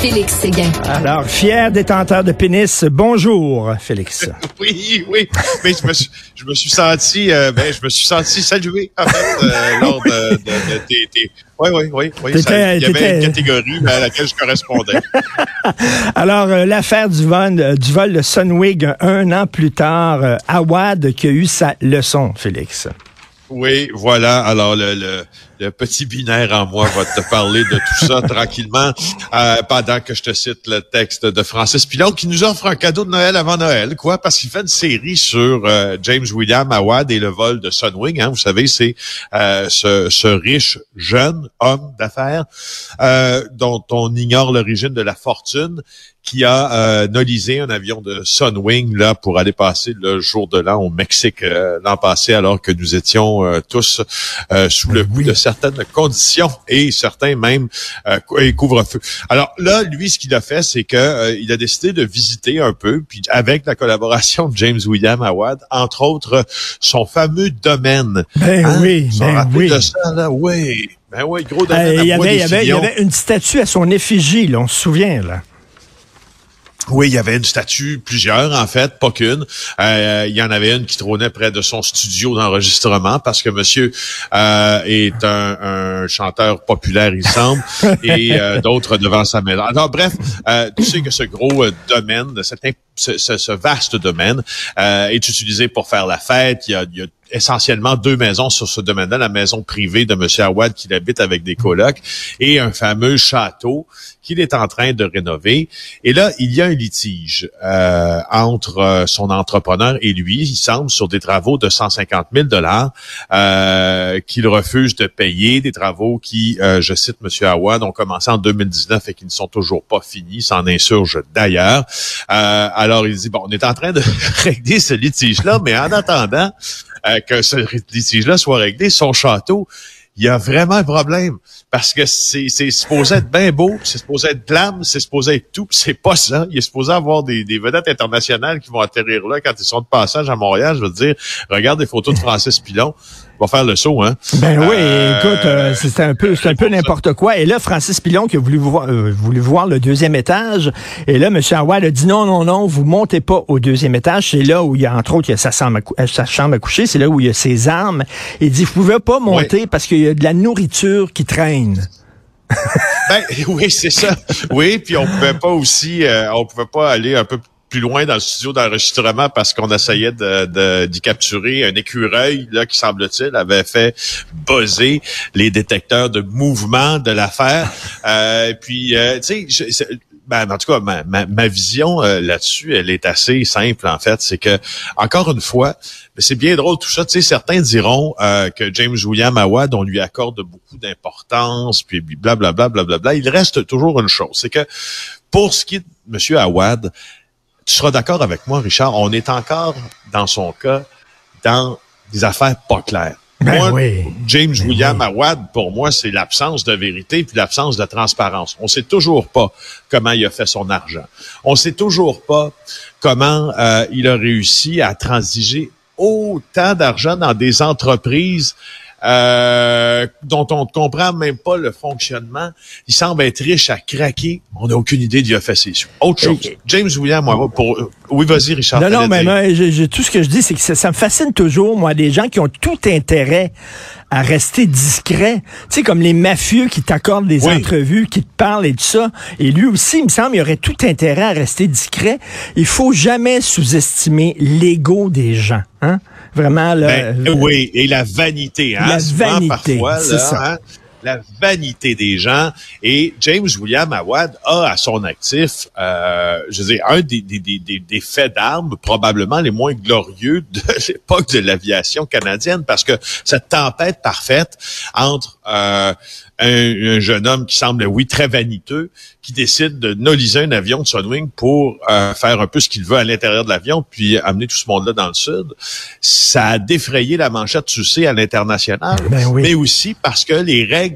Félix Séguin. Alors, fier détenteur de pénis, bonjour, Félix. oui, oui. Mais je me suis, je me suis senti, euh, ben, je me suis senti salué, en fait, euh, lors de, de, de tes, tes... Oui, oui, oui. oui ça, il y avait une catégorie à laquelle je correspondais. Alors, euh, l'affaire du vol, euh, du vol de Sunwig un an plus tard, euh, Awad qui a eu sa leçon, Félix. Oui, voilà. Alors, le, le, le, petit binaire en moi va te parler de tout ça tranquillement euh, pendant que je te cite le texte de Francis Pilon qui nous offre un cadeau de Noël avant Noël. Quoi? Parce qu'il fait une série sur euh, James William Awad et le vol de Sunwing. Hein? Vous savez, c'est euh, ce, ce, riche jeune homme d'affaires dont on ignore l'origine de la fortune qui a euh, nolisé un avion de Sunwing là pour aller passer le jour de l'an au Mexique euh, l'an passé alors que nous étions euh, tous euh, sous le coup de certaines conditions et certains même couvre-feu. Alors là, lui, ce qu'il a fait, c'est que il a décidé de visiter un peu, puis avec la collaboration de James William Awad, entre autres, son fameux domaine. Ben hein? oui, ben oui. De ça, là? Oui. Ben oui, gros domaine. il, y avait, il, y avait, il y avait une statue à son effigie, là, on se souvient, là. Oui, il y avait une statue, plusieurs en fait, pas qu'une. Euh, il y en avait une qui trônait près de son studio d'enregistrement parce que monsieur euh, est un, chanteur populaire, il semble, et euh, d'autres devant sa maison. Alors bref, tu sais que ce gros domaine, ce, ce, vaste domaine est utilisé pour faire la fête. Il y a, il y a essentiellement deux maisons sur ce domaine-là, la maison privée de M. Awad qui habite avec des colocs et un fameux château qu'il est en train de rénover. Et là, il y a un litige euh, entre euh, son entrepreneur et lui, il semble, sur des travaux de 150 000 dollars euh, qu'il refuse de payer, des travaux qui, je cite M. Awad, ont commencé en 2019 et qui ne sont toujours pas finis, s'en insurge d'ailleurs. alors, il dit, bon, on est en train de régler ce litige-là, mais en attendant, euh, que ce litige-là soit réglé, son château, il y a vraiment un problème parce que c'est supposé être bien beau, c'est supposé être glam, c'est supposé être tout, c'est pas ça. Il est supposé avoir des, des, vedettes internationales qui vont atterrir là quand ils sont de passage à Montréal. Je veux dire, regarde des photos de Francis Pilon va faire le saut, hein? Ben oui, euh, écoute, euh, c'est un peu, c'est un peu n'importe quoi. Et là, Francis Pilon qui a voulu voir, euh, voulu voir le deuxième étage. Et là, M. Awad a dit non, non, non, vous montez pas au deuxième étage. C'est là où il y a, entre autres, il y a sa chambre à, sa chambre à coucher. C'est là où il y a ses armes. Il dit, vous pouvez pas monter parce qu'il y a de la nourriture qui traîne. ben oui, c'est ça. Oui, puis on pouvait pas aussi, on pouvait pas aller un peu plus loin dans le studio d'enregistrement parce qu'on essayait de, d'y capturer un écureuil là qui semble-t-il avait fait buzzer les détecteurs de mouvement de l'affaire. Euh, puis euh, tu sais, ben, en tout cas, ma, ma, vision euh, là-dessus, elle est assez simple en fait. C'est que encore une fois, c'est bien drôle tout ça. Tu sais, certains diront euh, que James William Awad, on lui accorde beaucoup d'importance, puis blablabla, blablabla. Bla, bla. Il reste toujours une chose, c'est que pour ce qui est de Monsieur Awad, tu seras d'accord avec moi, Richard, on est encore, dans son cas, dans des affaires pas claires. Ben moi, oui. James ben William Awad, pour moi, c'est l'absence de vérité puis l'absence de transparence. On sait toujours pas comment il a fait son argent. On sait toujours pas comment euh, il a réussi à transiger autant d'argent dans des entreprises euh, dont on ne comprend même pas le fonctionnement. Il semble être riche à craquer. On n'a aucune idée d'y a fait ses sous. Autre chose. James William, moi, pour... Oui, vas-y, Richard. Non, non, mais moi, tout ce que je dis, c'est que ça, me fascine toujours, moi, des gens qui ont tout intérêt à rester discret. Tu sais, comme les mafieux qui t'accordent des entrevues, qui te parlent et tout ça. Et lui aussi, il me semble, il aurait tout intérêt à rester discret. Il faut jamais sous-estimer l'ego des gens. Hein? Vraiment, là. Ben, oui, et la vanité, hein? La vanité, c'est ça. Hein? La vanité des gens. Et James William Awad a à son actif, euh, je veux dire, un des, des, des, des faits d'armes probablement les moins glorieux de l'époque de l'aviation canadienne, parce que cette tempête parfaite entre euh, un, jeune homme qui semble, oui, très vaniteux, qui décide de noliser un avion de Sunwing pour euh, faire un peu ce qu'il veut à l'intérieur de l'avion, puis amener tout ce monde-là dans le sud. Ça a défrayé la manchette, sais, à l'international, ben mais aussi parce que les règles,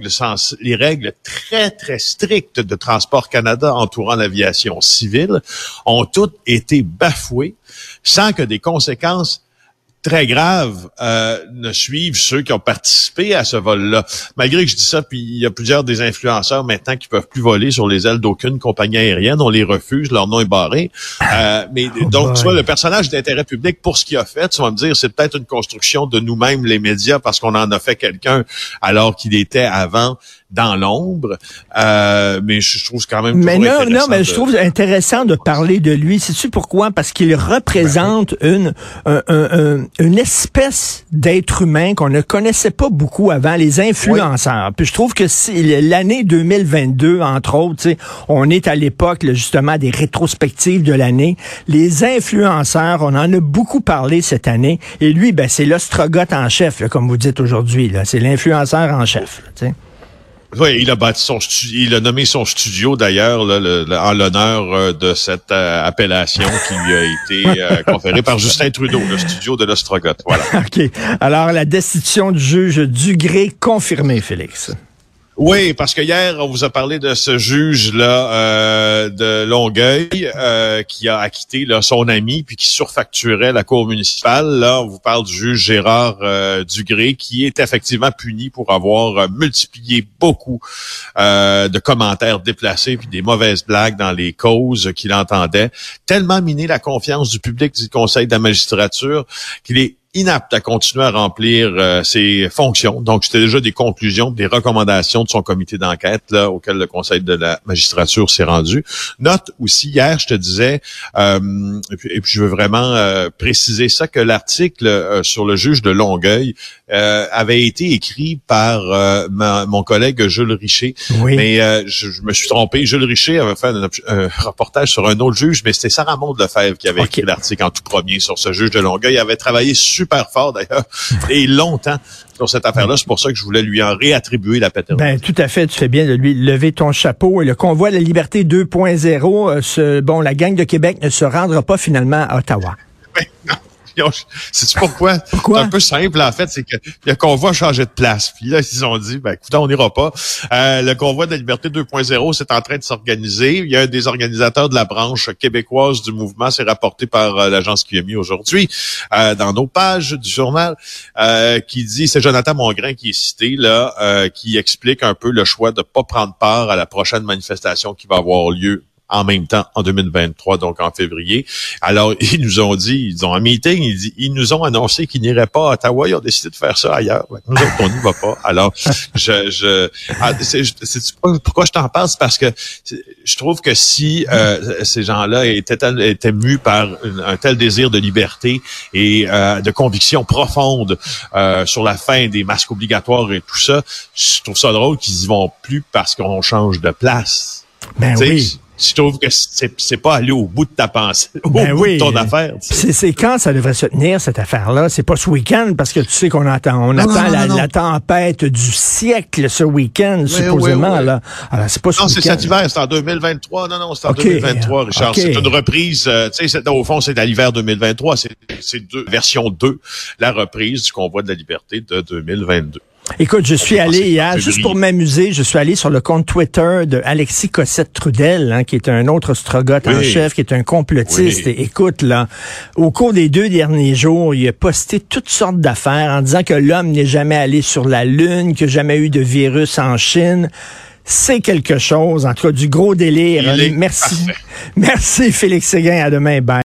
les règles très, très strictes de Transport Canada entourant l'aviation civile ont toutes été bafouées sans que des conséquences très grave euh, ne suivent ceux qui ont participé à ce vol-là. Malgré que je dis ça, puis il y a plusieurs des influenceurs maintenant qui peuvent plus voler sur les ailes d'aucune compagnie aérienne. On les refuse, leur nom est barré. Euh, mais oh donc, tu vois, le personnage d'intérêt public, pour ce qu'il a fait, tu vas me dire, c'est peut-être une construction de nous-mêmes, les médias, parce qu'on en a fait quelqu'un alors qu'il était avant dans l'ombre. Euh, mais je, trouve quand même Mais non, non, mais je trouve intéressant de parler de lui. Sais-tu pourquoi? Parce qu'il représente une, une espèce d'être humain qu'on ne connaissait pas beaucoup avant, les influenceurs. Puis je trouve que l'année 2022, entre autres, on est à l'époque justement des rétrospectives de l'année. Les influenceurs, on en a beaucoup parlé cette année. Et lui, ben, c'est l'ostrogote en chef, comme vous dites aujourd'hui. C'est l'influenceur en chef. sais. Oui, il a bâti son il a nommé son studio d'ailleurs en l'honneur euh, de cette euh, appellation qui lui a été euh, conférée par Justin Trudeau, le studio de l'Ostrogoth. Voilà. OK. Alors la destitution du juge Dugré confirmée, Félix. Oui, parce que hier, on vous a parlé de ce juge-là euh, de Longueuil euh, qui a acquitté là, son ami puis qui surfacturait la cour municipale. Là, on vous parle du juge Gérard euh, Dugré qui est effectivement puni pour avoir multiplié beaucoup de commentaires déplacés puis des mauvaises blagues dans les causes qu'il entendait, tellement miné la confiance du public du Conseil de la magistrature qu'il est inapte à continuer à remplir euh, ses fonctions. Donc, c'était déjà des conclusions, des recommandations de son comité d'enquête là auquel le Conseil de la magistrature s'est rendu. Note aussi hier, je te disais, euh, et, puis, je veux vraiment euh, préciser ça que l'article sur le juge de Longueuil avait été écrit par mon collègue Jules Richer, mais je, me suis trompé. Jules Richer avait fait un, reportage sur un autre juge, mais c'était Sarah Maud Lefebvre qui avait écrit l'article en tout premier sur ce juge de Longueuil. Il avait travaillé sur super fort d'ailleurs, et longtemps sur cette affaire-là. C'est pour ça que je voulais lui en réattribuer la paternité. Ben, tout à fait. Tu fais bien de lui lever ton chapeau. Et le convoi de la liberté 2.0, euh, bon, la gang de Québec ne se rendra pas finalement à Ottawa. Ben, non. C'est pourquoi? pourquoi? C'est un peu simple, en fait, c'est que le convoi a changé de place. Puis là, ils ont dit, ben écoute, on n'ira pas. Euh, le convoi de la liberté 2.0, c'est en train de s'organiser. Il y a un des organisateurs de la branche québécoise du mouvement, c'est rapporté par euh, l'agence QMI aujourd'hui, euh, dans nos pages du journal, euh, qui dit, c'est Jonathan Mongrain qui est cité, là, euh, qui explique un peu le choix de pas prendre part à la prochaine manifestation qui va avoir lieu en même temps en 2023, donc en février. Alors, ils nous ont dit, ils ont un meeting, ils, nous ont annoncé qu'ils n'iraient pas à Ottawa, ils ont décidé de faire ça ailleurs. Nous autres, on n'y va pas. Alors, je, je ah, c'est, pourquoi je t'en parle, c'est parce que je trouve que si euh, ces gens-là étaient, étaient mus par un tel désir de liberté et euh, de conviction profonde euh, sur la fin des masques obligatoires et tout ça, je trouve ça drôle qu'ils y vont plus parce qu'on change de place. Ben oui je trouve que c'est pas aller au bout de ta pensée, au ben bout de ton affaire. C'est quand ça devrait se tenir, cette affaire-là? C'est pas ce week-end, parce que tu sais qu'on attend, on attend la, tempête du siècle ce week-end, supposément. là. Alors, c'est pas ce Non, c'est cet hiver, c'est en 2023. Non, non, c'est en 2023, Richard. C'est une reprise, euh, tu sais, au fond, c'est à l'hiver 2023. C'est version 2, la reprise du convoi de la liberté de 2022. Écoute, je suis allé hier, juste pour m'amuser, je suis allé sur le compte Twitter de Alexis Cossette-Trudel, hein, qui est un autre strogote en chef, qui est un complotiste. écoute, là, au cours des deux derniers jours, il a posté toutes sortes d'affaires en disant que l'homme n'est jamais allé sur la Lune, qu'il n'y a jamais eu de virus en Chine. C'est quelque chose, en tout cas, du gros délire. Merci. Merci, Félix Séguin. À demain. Bye.